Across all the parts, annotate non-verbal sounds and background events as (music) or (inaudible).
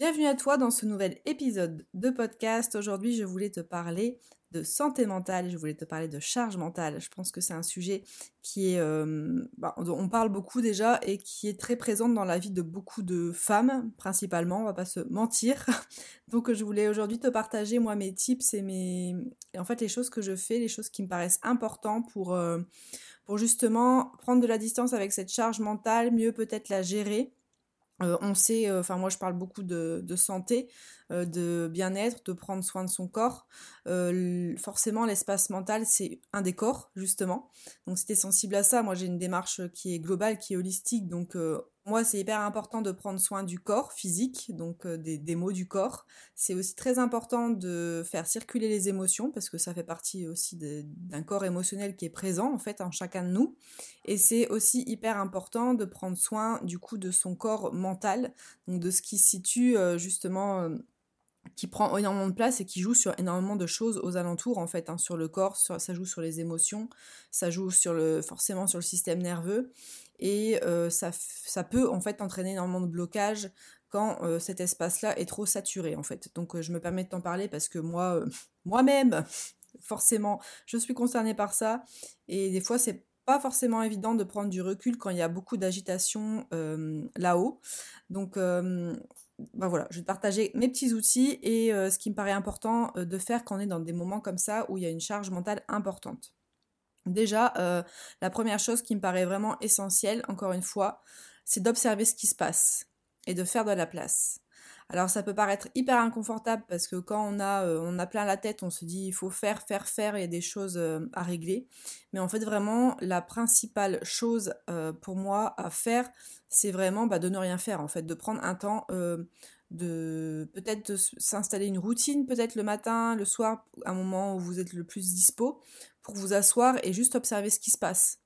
Bienvenue à toi dans ce nouvel épisode de podcast. Aujourd'hui, je voulais te parler de santé mentale, je voulais te parler de charge mentale. Je pense que c'est un sujet qui est, euh, bah, on parle beaucoup déjà et qui est très présent dans la vie de beaucoup de femmes, principalement, on va pas se mentir. (laughs) Donc je voulais aujourd'hui te partager moi mes tips et mes, en fait les choses que je fais, les choses qui me paraissent importantes pour, euh, justement prendre de la distance avec cette charge mentale, mieux peut-être la gérer on sait, euh, enfin moi je parle beaucoup de, santé, euh, de bien-être, de prendre soin de son corps. forcément l'espace mental c'est un des corps justement. Donc si tu es sensible à ça, moi j'ai une démarche qui est globale, qui est holistique. Donc moi, c'est hyper important de prendre soin du corps physique, donc euh, des, des, mots du corps. C'est aussi très important de faire circuler les émotions parce que ça fait partie aussi d'un corps émotionnel qui est présent en fait en chacun de nous. Et c'est aussi hyper important de prendre soin du coup de son corps mental, donc de ce qui situe euh, justement. Qui prend énormément de place et qui joue sur énormément de choses aux alentours en fait, hein, sur le corps, ça joue sur les émotions, ça joue sur le forcément sur le système nerveux et euh, ça, peut en fait entraîner énormément de blocage quand euh, cet espace-là est trop saturé en fait. Donc euh, je me permets de t'en parler parce que moi, moi-même, forcément, je suis concernée par ça et des fois c'est pas forcément évident de prendre du recul quand il y a beaucoup d'agitation là-haut. Donc ben voilà, je vais partager mes petits outils et ce qui me paraît important de faire quand on est dans des moments comme ça où il y a une charge mentale importante. Déjà, euh, la première chose qui me paraît vraiment essentielle, encore une fois, c'est d'observer ce qui se passe et de faire de la place. Alors ça peut paraître hyper inconfortable parce que quand on a, euh, on a plein la tête, on se dit il faut faire, faire, faire, il y a des choses euh, à régler. Mais en fait vraiment la principale chose pour moi à faire, c'est vraiment bah, de ne rien faire en fait, de prendre un temps de peut-être s'installer une routine, peut-être le matin, le soir, un moment où vous êtes le plus dispo, pour vous asseoir et juste observer ce qui se passe.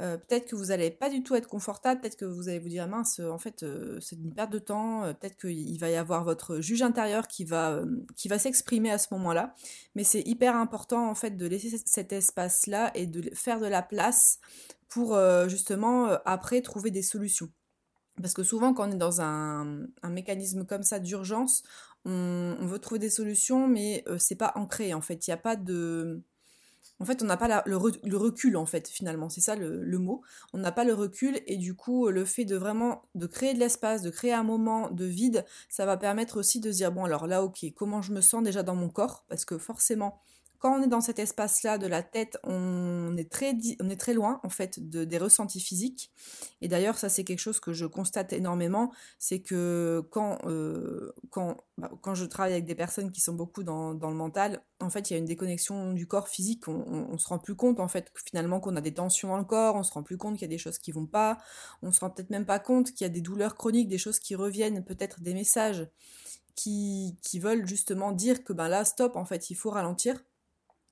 Euh, peut-être que vous n'allez pas du tout être confortable, peut-être que vous allez vous dire mince, en fait euh, c'est une perte de temps, euh, peut-être qu'il va y avoir votre juge intérieur qui va, qui va s'exprimer à ce moment-là, mais c'est hyper important en fait de laisser cet espace-là et de faire de la place pour justement après trouver des solutions. Parce que souvent, quand on est dans un, mécanisme comme ça d'urgence, on, veut trouver des solutions, mais euh, c'est pas ancré en fait. Il n'y a pas de. En fait, on n'a pas le, recul en fait, finalement. C'est ça le, mot. On n'a pas le recul et du coup, le fait de vraiment de créer de l'espace, de créer un moment de vide, ça va permettre aussi de se dire bon alors là, ok, comment je me sens déjà dans mon corps? Parce que forcément, quand on est dans cet espace-là de la tête, on est très, on loin en fait de, des ressentis physiques. Et d'ailleurs, ça c'est quelque chose que je constate énormément, c'est que quand, euh, bah, je travaille avec des personnes qui sont beaucoup dans, le mental, en fait, il y a une déconnexion du corps physique. On, on, se rend plus compte en fait finalement qu'on a des tensions dans le corps, on se rend plus compte qu'il y a des choses qui vont pas, on se rend peut-être même pas compte qu'il y a des douleurs chroniques, des choses qui reviennent, peut-être des messages qui, qui veulent justement dire que ben là, stop, en fait, il faut ralentir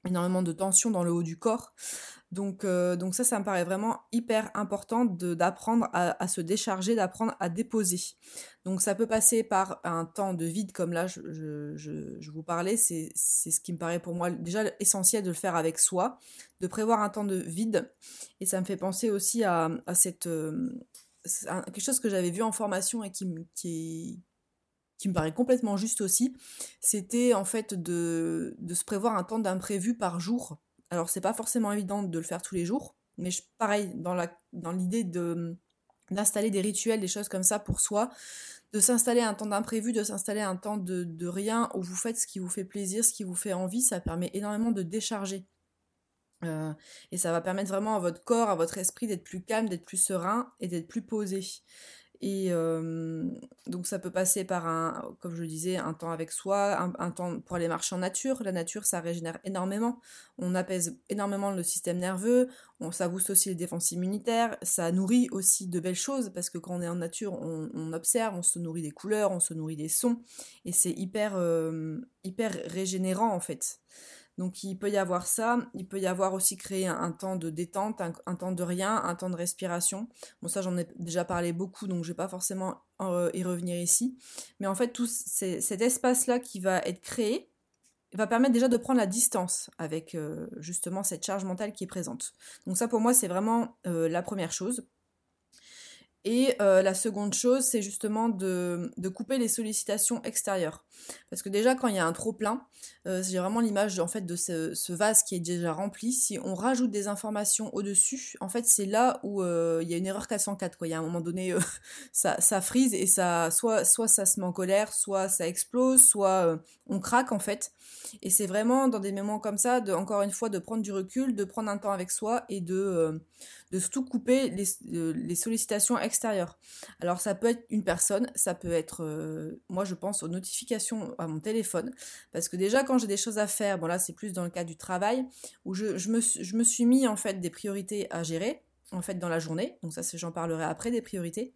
énormément de tension dans le haut du corps. Donc, euh, donc ça, ça me paraît vraiment hyper important d'apprendre à, se décharger, d'apprendre à déposer. Donc ça peut passer par un temps de vide comme là, je, je, vous parlais, c'est ce qui me paraît pour moi déjà essentiel de le faire avec soi, de prévoir un temps de vide. Et ça me fait penser aussi à, à cette... Euh, quelque chose que j'avais vu en formation et qui, qui, qui me paraît complètement juste aussi, c'était en fait de, se prévoir un temps d'imprévu par jour. Alors c'est pas forcément évident de le faire tous les jours, mais pareil, dans l'idée dans de d'installer des rituels, des choses comme ça pour soi, de s'installer un temps d'imprévu, de s'installer un temps de, de, rien où vous faites ce qui vous fait plaisir, ce qui vous fait envie, ça permet énormément de décharger. Euh, et ça va permettre vraiment à votre corps, à votre esprit d'être plus calme, d'être plus serein et d'être plus posé. Et euh, donc ça peut passer par un, comme je le disais, un temps avec soi, un, temps pour aller marcher en nature. La nature, ça régénère énormément. On apaise énormément le système nerveux, on, ça booste aussi les défenses immunitaires, ça nourrit aussi de belles choses parce que quand on est en nature, on, observe, on se nourrit des couleurs, on se nourrit des sons et c'est hyper, euh, hyper régénérant en fait. Donc il peut y avoir ça, il peut y avoir aussi créer un, temps de détente, un, temps de rien, un temps de respiration. Bon ça j'en ai déjà parlé beaucoup, donc je vais pas forcément euh, y revenir ici. Mais en fait tout cet espace-là qui va être créé va permettre déjà de prendre la distance avec euh, justement cette charge mentale qui est présente. Donc ça pour moi c'est vraiment euh, la première chose. Et la seconde chose, c'est justement de, couper les sollicitations extérieures. Parce que déjà, quand il y a un trop plein, euh, j'ai vraiment l'image en fait de ce, vase qui est déjà rempli. Si on rajoute des informations au-dessus, en fait, c'est là où euh, il y a une erreur 404. Quoi. Il y a un moment donné, (laughs) ça, ça frise et ça, soit, soit ça se met en colère, soit ça explose, soit on craque en fait. Et c'est vraiment dans des moments comme ça, de, encore une fois, de prendre du recul, de prendre un temps avec soi et de de couper les, euh, les, sollicitations extérieures. Alors ça peut être une personne, ça peut être, euh, moi je pense aux notifications à mon téléphone, parce que déjà quand j'ai des choses à faire, bon là c'est plus dans le cas du travail, où je, me, suis mis en fait des priorités à gérer, en fait dans la journée, donc ça j'en parlerai après des priorités,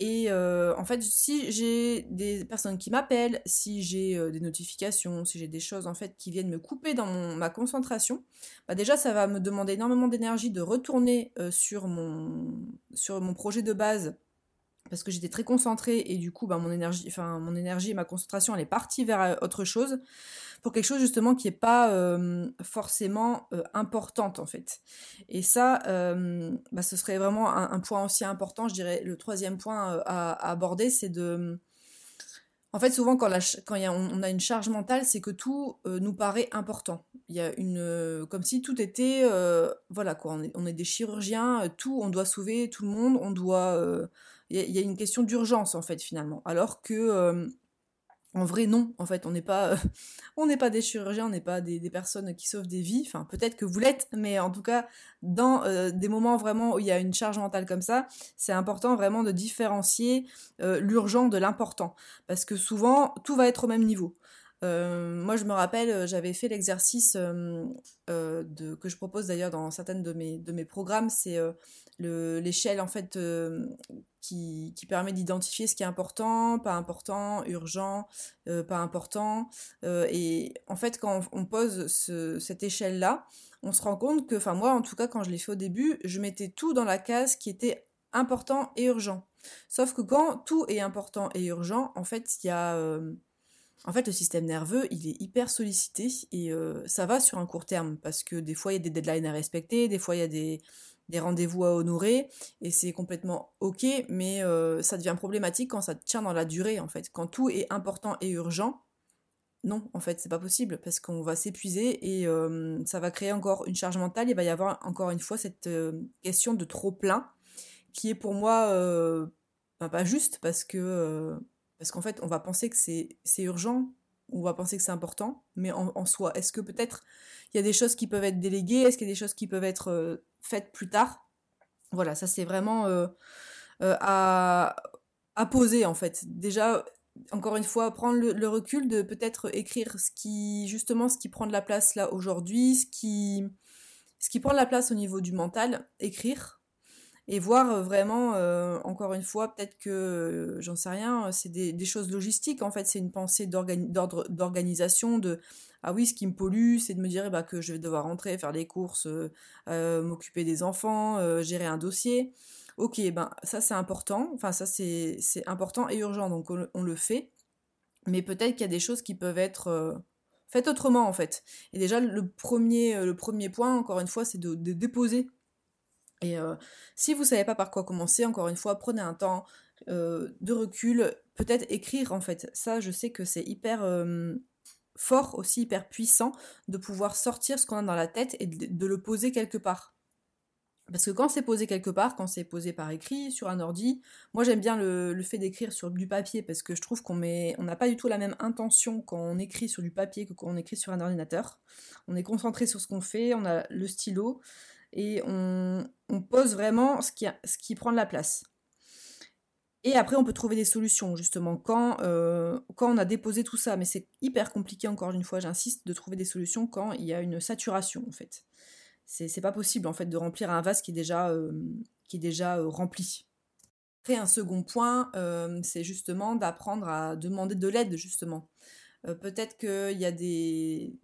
et euh, en fait, si j'ai des personnes qui m'appellent, si j'ai euh, des notifications, si j'ai des choses en fait qui viennent me couper dans ma concentration, bah déjà ça va me demander énormément d'énergie de retourner euh, sur, mon, sur mon projet de base parce que j'étais très concentrée et du coup bah, mon énergie, mon énergie et ma concentration elle est partie vers autre chose pour quelque chose justement qui n'est pas euh, forcément euh, importante en fait. Et ça, euh, bah, ce serait vraiment un, point aussi important, je dirais le troisième point à, aborder, c'est de... En fait, souvent, quand, quand on, a une charge mentale, c'est que tout nous paraît important. Il y a une, comme si tout était, voilà quoi, on est, des chirurgiens, tout, on doit sauver tout le monde, on doit, il y, a une question d'urgence en fait finalement. Alors que en vrai, non. En fait, on n'est pas, (laughs) on n'est pas des chirurgiens, on n'est pas des, personnes qui sauvent des vies. Enfin, peut-être que vous l'êtes, mais en tout cas, dans euh, des moments vraiment où il y a une charge mentale comme ça, c'est important vraiment de différencier euh, l'urgent de l'important, parce que souvent, tout va être au même niveau. Euh, moi, je me rappelle, j'avais fait l'exercice que je propose d'ailleurs dans certaines de mes, de mes programmes, c'est l'échelle en fait qui, permet d'identifier ce qui est important, pas important, urgent, euh, pas important. Euh, et en fait, quand on, pose cette échelle-là, on se rend compte que, enfin moi en tout cas, quand je l'ai fait au début, je mettais tout dans la case qui était important et urgent. Sauf que quand tout est important et urgent, en fait, il y a... Euh, en fait, le système nerveux, il est hyper sollicité et ça va sur un court terme parce que des fois, il y a des deadlines à respecter, des fois, il y a des, des rendez-vous à honorer, et c'est complètement ok, mais euh, ça devient problématique quand ça tient dans la durée, en fait. Quand tout est important et urgent, non, en fait, c'est pas possible, parce qu'on va s'épuiser et ça va créer encore une charge mentale, il va y avoir encore une fois cette question de trop plein, qui est pour moi ben, pas juste, parce que parce qu'en fait, on va penser que c'est urgent, on va penser que c'est important, mais en soi, est-ce que peut-être il y a des choses qui peuvent être déléguées, est-ce qu'il y a des choses qui peuvent être faites plus tard. Voilà, ça c'est vraiment euh, euh, à, poser en fait. Déjà, encore une fois, prendre le, recul de peut-être écrire ce qui, justement, ce qui prend de la place là aujourd'hui, ce qui, ce qui prend de la place au niveau du mental, écrire. Et voir vraiment, euh, encore une fois, peut-être que, j'en sais rien, c'est des, des, choses logistiques, en fait, c'est une pensée d'ordre d'organisation, de ah oui, ce qui me pollue, c'est de me dire eh ben, que je vais devoir rentrer, faire des courses, euh, euh, m'occuper des enfants, euh, gérer un dossier. Ok, ben ça c'est important, enfin ça c'est important et urgent, donc on, le fait. Mais peut-être qu'il y a des choses qui peuvent être faites autrement en fait. Et déjà le premier, le premier point, encore une fois, c'est de, déposer. Et si vous savez pas par quoi commencer, encore une fois, prenez un temps de recul, peut-être écrire en fait. Ça, je sais que c'est hyper fort, aussi hyper puissant, de pouvoir sortir ce qu'on a dans la tête et de, le poser quelque part. Parce que quand c'est posé quelque part, quand c'est posé par écrit, sur un ordi, moi j'aime bien le, fait d'écrire sur du papier parce que je trouve qu'on met, on n'a pas du tout la même intention quand on écrit sur du papier que quand on écrit sur un ordinateur. On est concentré sur ce qu'on fait, on a le stylo et on, pose vraiment ce qui, ce qui prend de la place. Et après, on peut trouver des solutions, justement, quand, quand on a déposé tout ça. Mais c'est hyper compliqué, encore une fois, j'insiste, de trouver des solutions quand il y a une saturation, en fait. C'est pas possible, en fait, de remplir un vase qui est déjà, qui est déjà rempli. Après, un second point, c'est justement d'apprendre à demander de l'aide, justement. Peut-être qu'il y a des,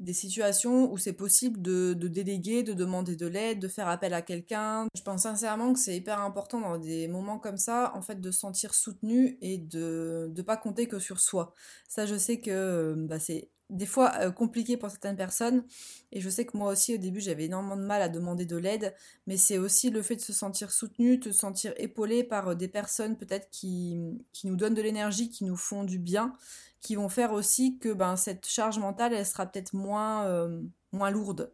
des situations où c'est possible de, déléguer, de demander de l'aide, de faire appel à quelqu'un. Je pense sincèrement que c'est hyper important dans des moments comme ça, en fait, de se sentir soutenu et de ne pas compter que sur soi. Ça, je sais que bah, c'est des fois euh, compliqué pour certaines personnes. Et je sais que moi aussi, au début, j'avais énormément de mal à demander de l'aide. Mais c'est aussi le fait de se sentir soutenu, de se sentir épaulé par euh, des personnes peut-être qui, nous donnent de l'énergie, qui nous font du bien qui vont faire aussi que ben, cette charge mentale, elle sera peut-être moins, euh, lourde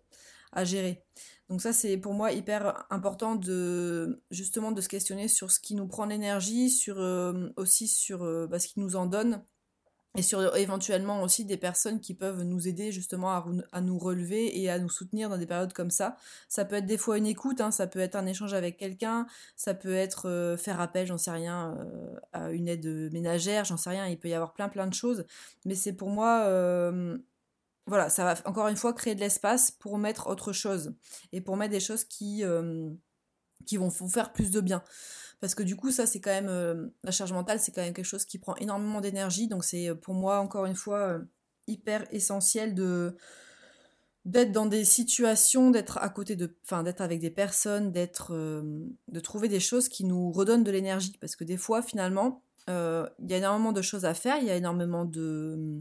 à gérer. Donc ça, c'est pour moi hyper important de justement de se questionner sur ce qui nous prend l'énergie, sur aussi sur bah, ce qui nous en donne et sur éventuellement aussi des personnes qui peuvent nous aider justement à, nous relever et à nous soutenir dans des périodes comme ça. Ça peut être des fois une écoute, hein, ça peut être un échange avec quelqu'un, ça peut être euh, faire appel, j'en sais rien, euh, à une aide ménagère, j'en sais rien, il peut y avoir plein plein de choses. Mais c'est pour moi, euh, voilà, ça va encore une fois créer de l'espace pour mettre autre chose et pour mettre des choses qui, qui vont vous faire plus de bien parce que du coup ça c'est quand même euh, la charge mentale c'est quand même quelque chose qui prend énormément d'énergie. Donc c'est euh, pour moi encore une fois euh, hyper essentiel de d'être dans des situations d'être à côté de enfin d'être avec des personnes d'être de trouver des choses qui nous redonnent de l'énergie. Parce que des fois finalement il y a énormément de choses à faire il y a énormément de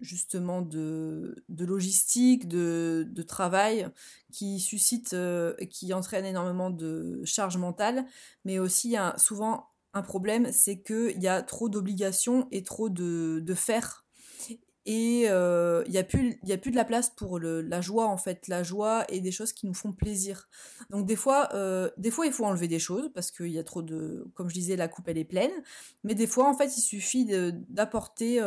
justement de, de logistique, de, de, travail qui suscite, euh, qui entraîne énormément de charge mentale, mais aussi y souvent un problème, c'est qu'il y a trop d'obligations et trop de, de faire. Et euh, il n'y a, plus, a plus de la place pour le, la joie, en fait, la joie et des choses qui nous font plaisir. Donc des fois, euh, des fois il faut enlever des choses, parce qu'il y a trop de... Comme je disais, la coupe, elle est pleine. Mais des fois, en fait, il suffit d'apporter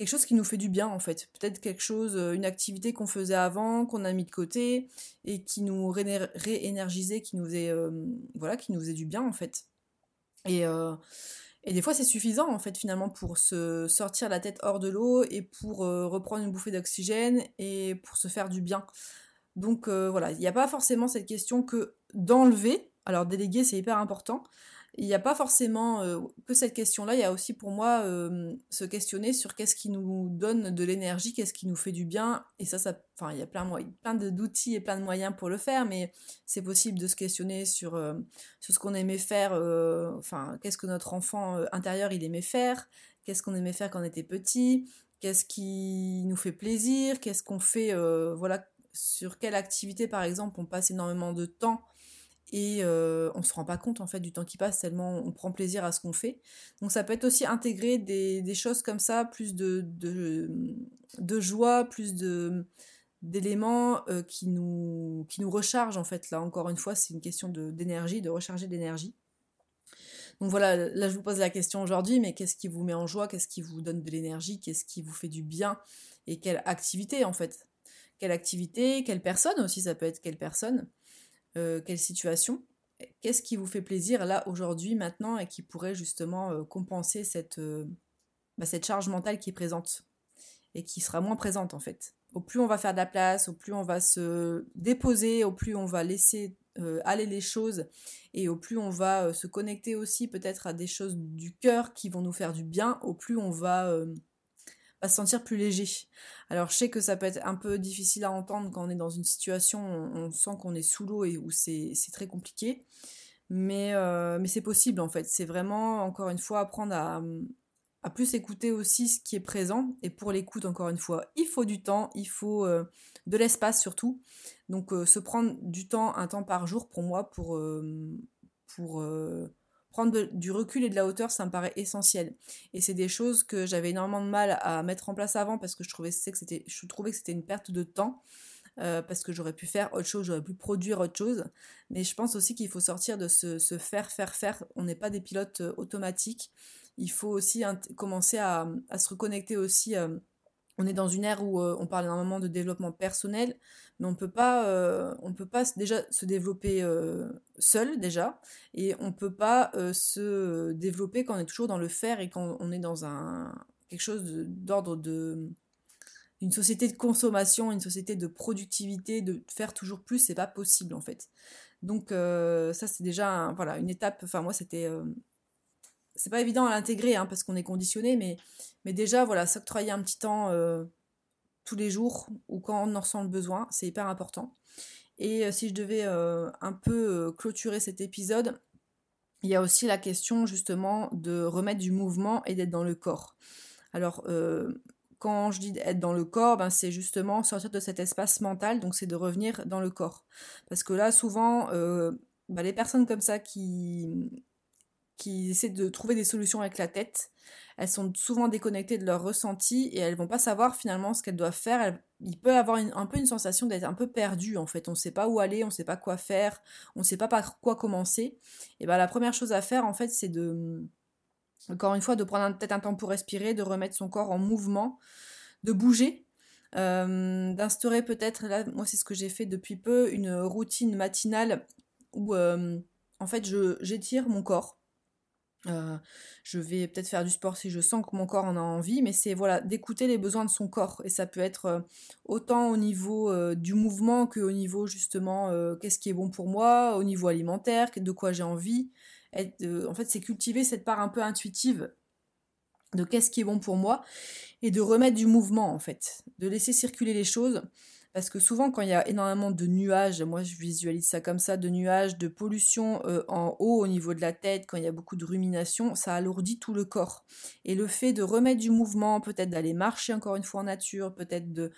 quelque chose qui nous fait du bien en fait. Peut-être quelque chose, euh, une activité qu'on faisait avant, qu'on a mis de côté et qui nous réénergisait, qui nous faisait, euh, voilà, qui nous faisait du bien en fait. Et, euh, et des fois c'est suffisant en fait finalement pour se sortir la tête hors de l'eau et pour reprendre une bouffée d'oxygène et pour se faire du bien. Donc voilà, il n'y a pas forcément cette question que d'enlever. Alors déléguer c'est hyper important, il n'y a pas forcément euh, que cette question-là, il y a aussi pour moi euh, se questionner sur qu'est-ce qui nous donne de l'énergie, qu'est-ce qui nous fait du bien. Et ça, ça il y a plein, plein d'outils et plein de moyens pour le faire, mais c'est possible de se questionner sur, euh, sur ce qu'on aimait faire, enfin, qu'est-ce que notre enfant intérieur il aimait faire, qu'est-ce qu'on aimait faire quand on était petit, qu'est-ce qui nous fait plaisir, qu'est-ce qu'on fait, voilà, sur quelle activité par exemple on passe énormément de temps et euh, on se rend pas compte en fait du temps qui passe tellement on prend plaisir à ce qu'on fait. Donc ça peut être aussi intégrer des, des choses comme ça, plus de, de, de joie, plus de d'éléments euh, qui, nous, qui nous rechargent en fait. Là encore une fois, c'est une question d'énergie, de, recharger d'énergie. Donc voilà, là je vous pose la question aujourd'hui, mais qu'est-ce qui vous met en joie, qu'est-ce qui vous donne de l'énergie, qu'est-ce qui vous fait du bien? Et quelle activité en fait? Quelle activité, quelle personne aussi, ça peut être quelle personne? Euh, quelle situation Qu'est-ce qui vous fait plaisir là aujourd'hui, maintenant, et qui pourrait justement euh, compenser cette, euh, bah, cette charge mentale qui est présente et qui sera moins présente en fait? Au plus on va faire de la place, au plus on va se déposer, au plus on va laisser aller les choses et au plus on va se connecter aussi peut-être à des choses du cœur qui vont nous faire du bien, au plus on va va se sentir plus léger. Alors je sais que ça peut être un peu difficile à entendre quand on est dans une situation où on sent qu'on est sous l'eau et où c'est très compliqué, mais, euh, mais c'est possible en fait. C'est vraiment, encore une fois, apprendre à, plus écouter aussi ce qui est présent. Et pour l'écoute, encore une fois, il faut du temps, il faut euh, de l'espace surtout. Donc euh, se prendre du temps, un temps par jour pour moi, pour... pour prendre du recul et de la hauteur, ça me paraît essentiel. Et c'est des choses que j'avais énormément de mal à mettre en place avant parce que je trouvais, que c'était, je trouvais que c'était une perte de temps. Euh, parce que j'aurais pu faire autre chose, j'aurais pu produire autre chose. Mais je pense aussi qu'il faut sortir de ce, faire, faire, faire. On n'est pas des pilotes euh, automatiques. Il faut aussi commencer à, se reconnecter aussi euh, on est dans une ère où on parle énormément de développement personnel, mais on peut on peut pas déjà se développer seul déjà, et on peut pas se développer quand on est toujours dans le faire et quand on est dans un quelque chose d'ordre de une société de consommation, une société de productivité, de faire toujours plus, c'est pas possible en fait. Donc euh, ça c'est déjà voilà une étape. Enfin moi c'était euh, c'est pas évident à l'intégrer hein, parce qu'on est conditionné, mais mais déjà voilà s'octroyer un petit temps euh, tous les jours ou quand on en ressent le besoin, c'est hyper important. Et si je devais un peu clôturer cet épisode, il y a aussi la question justement de remettre du mouvement et d'être dans le corps. Alors quand je dis être dans le corps, ben c'est justement sortir de cet espace mental, donc c'est de revenir dans le corps. Parce que là, souvent, euh, ben les personnes comme ça qui, qui essaient de trouver des solutions avec la tête, elles sont souvent déconnectées de leur ressenti et elles vont pas savoir finalement ce qu'elles doivent faire. il peut avoir un peu une sensation d'être un peu perdu en fait. On ne sait pas où aller, on ne sait pas quoi faire, on ne sait pas par quoi commencer. Et ben la première chose à faire en fait, c'est de encore une fois, de prendre peut-être un temps pour respirer, de remettre son corps en mouvement, de bouger, euh, d'instaurer peut-être, là, moi c'est ce que j'ai fait depuis peu, une routine matinale où euh, en fait j'étire mon corps. Euh, je vais peut-être faire du sport si je sens que mon corps en a envie, mais c'est voilà d'écouter les besoins de son corps. Et ça peut être autant au niveau du mouvement que au niveau justement qu'est-ce qui est bon pour moi, au niveau alimentaire, de quoi j'ai envie, en fait, c'est cultiver cette part un peu intuitive de qu'est-ce qui est bon pour moi et de remettre du mouvement en fait, de laisser circuler les choses. Parce que souvent, quand il y a énormément de nuages, moi je visualise ça comme ça, de nuages, de pollution euh, en haut au niveau de la tête, quand il y a beaucoup de rumination, ça alourdit tout le corps. Et le fait de remettre du mouvement, peut-être d'aller marcher encore une fois en nature, peut-être de,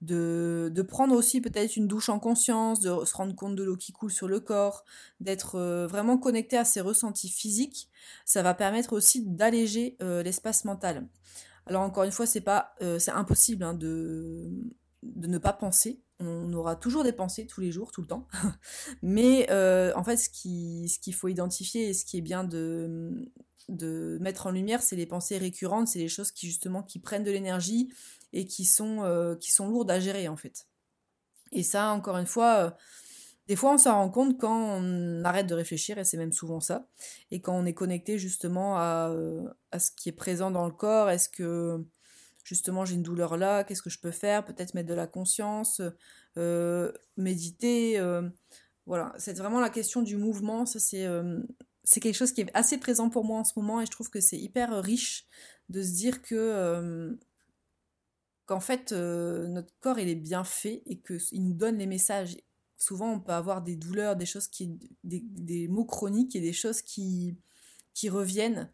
de, prendre aussi peut-être une douche en conscience, de se rendre compte de l'eau qui coule sur le corps, d'être euh, vraiment connecté à ses ressentis physiques, ça va permettre aussi d'alléger euh, l'espace mental. Alors encore une fois, c'est pas, c'est impossible hein, de, de ne pas penser. On aura toujours des pensées tous les jours, tout le temps. (laughs) Mais en fait, ce qu'il faut identifier et ce qui est bien de, mettre en lumière, c'est les pensées récurrentes, c'est les choses qui justement qui prennent de l'énergie et qui sont, euh, qui sont lourdes à gérer en fait. Et ça, encore une fois, euh, des fois on s'en rend compte quand on arrête de réfléchir, et c'est même souvent ça, et quand on est connecté justement à, euh, à ce qui est présent dans le corps, est-ce que justement j'ai une douleur là, qu'est-ce que je peux faire, peut-être mettre de la conscience, méditer, voilà, c'est vraiment la question du mouvement, ça c'est c'est quelque chose qui est assez présent pour moi en ce moment et je trouve que c'est hyper riche de se dire que qu'en fait, euh, notre corps, il est bien fait et qu'il nous donne les messages. Souvent, on peut avoir des douleurs, des choses qui, des, des mots chroniques et des choses qui reviennent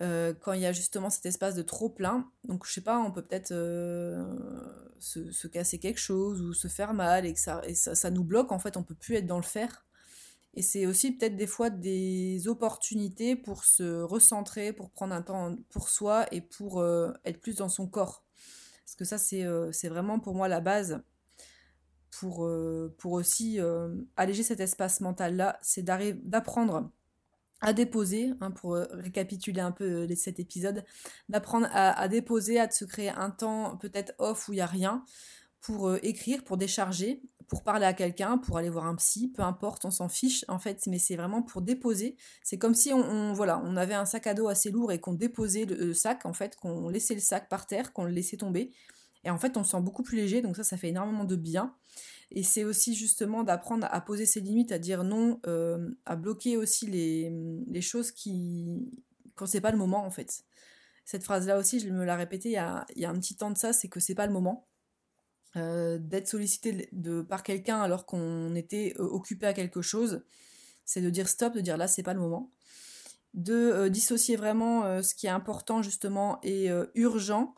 euh, quand il y a justement cet espace de trop plein. Donc, je sais pas, on peut peut-être euh, se, se, casser quelque chose ou se faire mal et que ça, et ça, ça, nous bloque. En fait, on peut plus être dans le faire. Et c'est aussi peut-être des fois des opportunités pour se recentrer, pour prendre un temps pour soi et pour être plus dans son corps. Parce que ça, c'est euh, vraiment pour moi la base pour, euh, pour aussi euh, alléger cet espace mental-là, c'est d'apprendre à déposer, hein, pour récapituler un peu cet épisode, d'apprendre à, déposer, à se créer un temps peut-être off où il n'y a rien, pour écrire, pour décharger, pour parler à quelqu'un, pour aller voir un psy, peu importe, on s'en fiche en fait, mais c'est vraiment pour déposer. C'est comme si on, voilà, on avait un sac à dos assez lourd et qu'on déposait le, sac en fait, qu'on laissait le sac par terre, qu'on le laissait tomber. Et en fait, on se sent beaucoup plus léger, donc ça, ça fait énormément de bien. Et c'est aussi justement d'apprendre à poser ses limites, à dire non, euh, à bloquer aussi les, choses qui quand c'est pas le moment en fait. Cette phrase-là aussi, je me l'ai répétée il y, a, un petit temps de ça, c'est que c'est pas le moment. Euh, d'être sollicité par quelqu'un alors qu'on était euh, occupé à quelque chose, c'est de dire stop, de dire là c'est pas le moment, de dissocier vraiment ce qui est important justement et urgent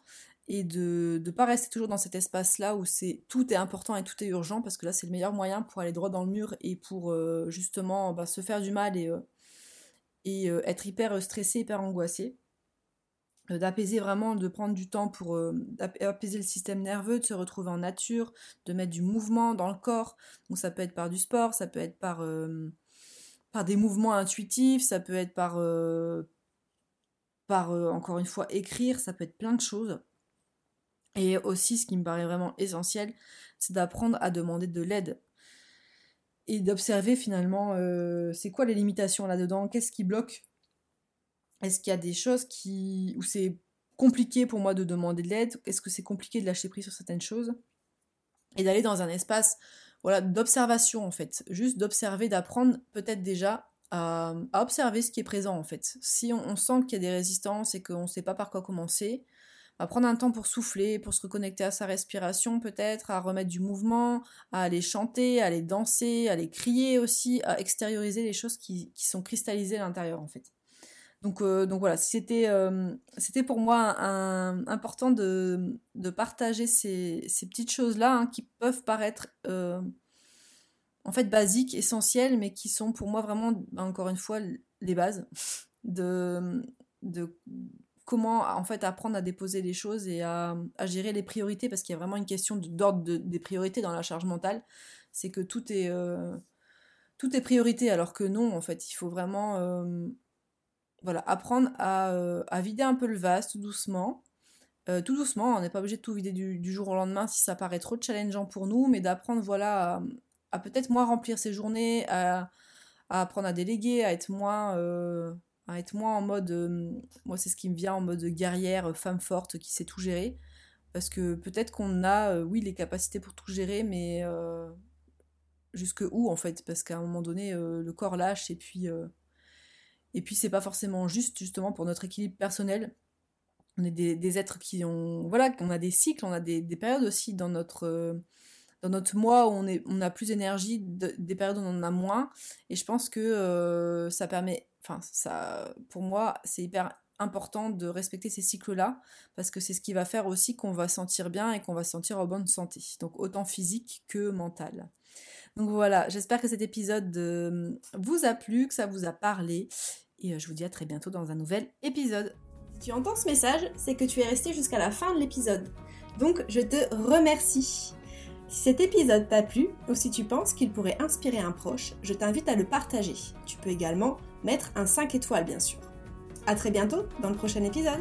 et de ne pas rester toujours dans cet espace là où c'est tout est important et tout est urgent parce que là c'est le meilleur moyen pour aller droit dans le mur et pour justement bah, se faire du mal et, et être hyper stressé, hyper angoissé. Euh, d'apaiser vraiment, de prendre du temps pour euh, apaiser le système nerveux, de se retrouver en nature, de mettre du mouvement dans le corps. Donc ça peut être par du sport, ça peut être par, euh, par des mouvements intuitifs, ça peut être par, par encore une fois, écrire, ça peut être plein de choses. Et aussi, ce qui me paraît vraiment essentiel, c'est d'apprendre à demander de l'aide. Et d'observer finalement, euh, c'est quoi les limitations là-dedans, qu'est-ce qui bloque? Est-ce qu'il y a des choses qui où c'est compliqué pour moi de demander de l'aide? Est-ce que c'est compliqué de lâcher prise sur certaines choses? Et d'aller dans un espace voilà, d'observation en fait. Juste d'observer, d'apprendre peut-être déjà à, observer ce qui est présent en fait. Si on, sent qu'il y a des résistances et qu'on ne sait pas par quoi commencer, à prendre un temps pour souffler, pour se reconnecter à sa respiration peut-être, à remettre du mouvement, à aller chanter, à aller danser, à aller crier aussi, à extérioriser les choses qui, qui sont cristallisées à l'intérieur en fait. Donc, euh, donc voilà, c'était euh, c'était pour moi important de, de partager ces, ces petites choses-là hein, qui peuvent paraître euh, en fait basiques, essentielles, mais qui sont pour moi vraiment, encore une fois, les bases de, de comment en fait apprendre à déposer les choses et à, gérer les priorités, parce qu'il y a vraiment une question d'ordre des priorités dans la charge mentale. C'est que tout est, tout est priorité, alors que non, en fait, il faut vraiment voilà, apprendre euh, à, vider un peu le vase tout doucement. Euh, tout doucement, on n'est pas obligé de tout vider du, jour au lendemain si ça paraît trop challengeant pour nous, mais d'apprendre voilà, à, peut-être moins remplir ses journées, à, apprendre à déléguer, à être moins, euh, être moins en mode, moi c'est ce qui me vient en mode guerrière, femme forte qui sait tout gérer. Parce que peut-être qu'on a, oui, les capacités pour tout gérer, mais jusque où en fait? Parce qu'à un moment donné, le corps lâche et puis et puis c'est pas forcément juste justement pour notre équilibre personnel. On est des, êtres qui ont voilà, on a des cycles, on a des, périodes aussi dans notre euh, dans notre mois où on est on a plus d'énergie, des périodes où on en a moins. Et je pense que euh, ça permet, pour moi c'est hyper important de respecter ces cycles-là parce que c'est ce qui va faire aussi qu'on va sentir bien et qu'on va se sentir en bonne santé. Donc autant physique que mental. Donc voilà, j'espère que cet épisode euh, vous a plu, que ça vous a parlé et euh, je vous dis à très bientôt dans un nouvel épisode. Si tu entends ce message, c'est que tu es resté jusqu'à la fin de l'épisode. Donc je te remercie. Si cet épisode t'a plu ou si tu penses qu'il pourrait inspirer un proche, je t'invite à le partager. Tu peux également mettre un 5 étoiles bien sûr. A très bientôt dans le prochain épisode.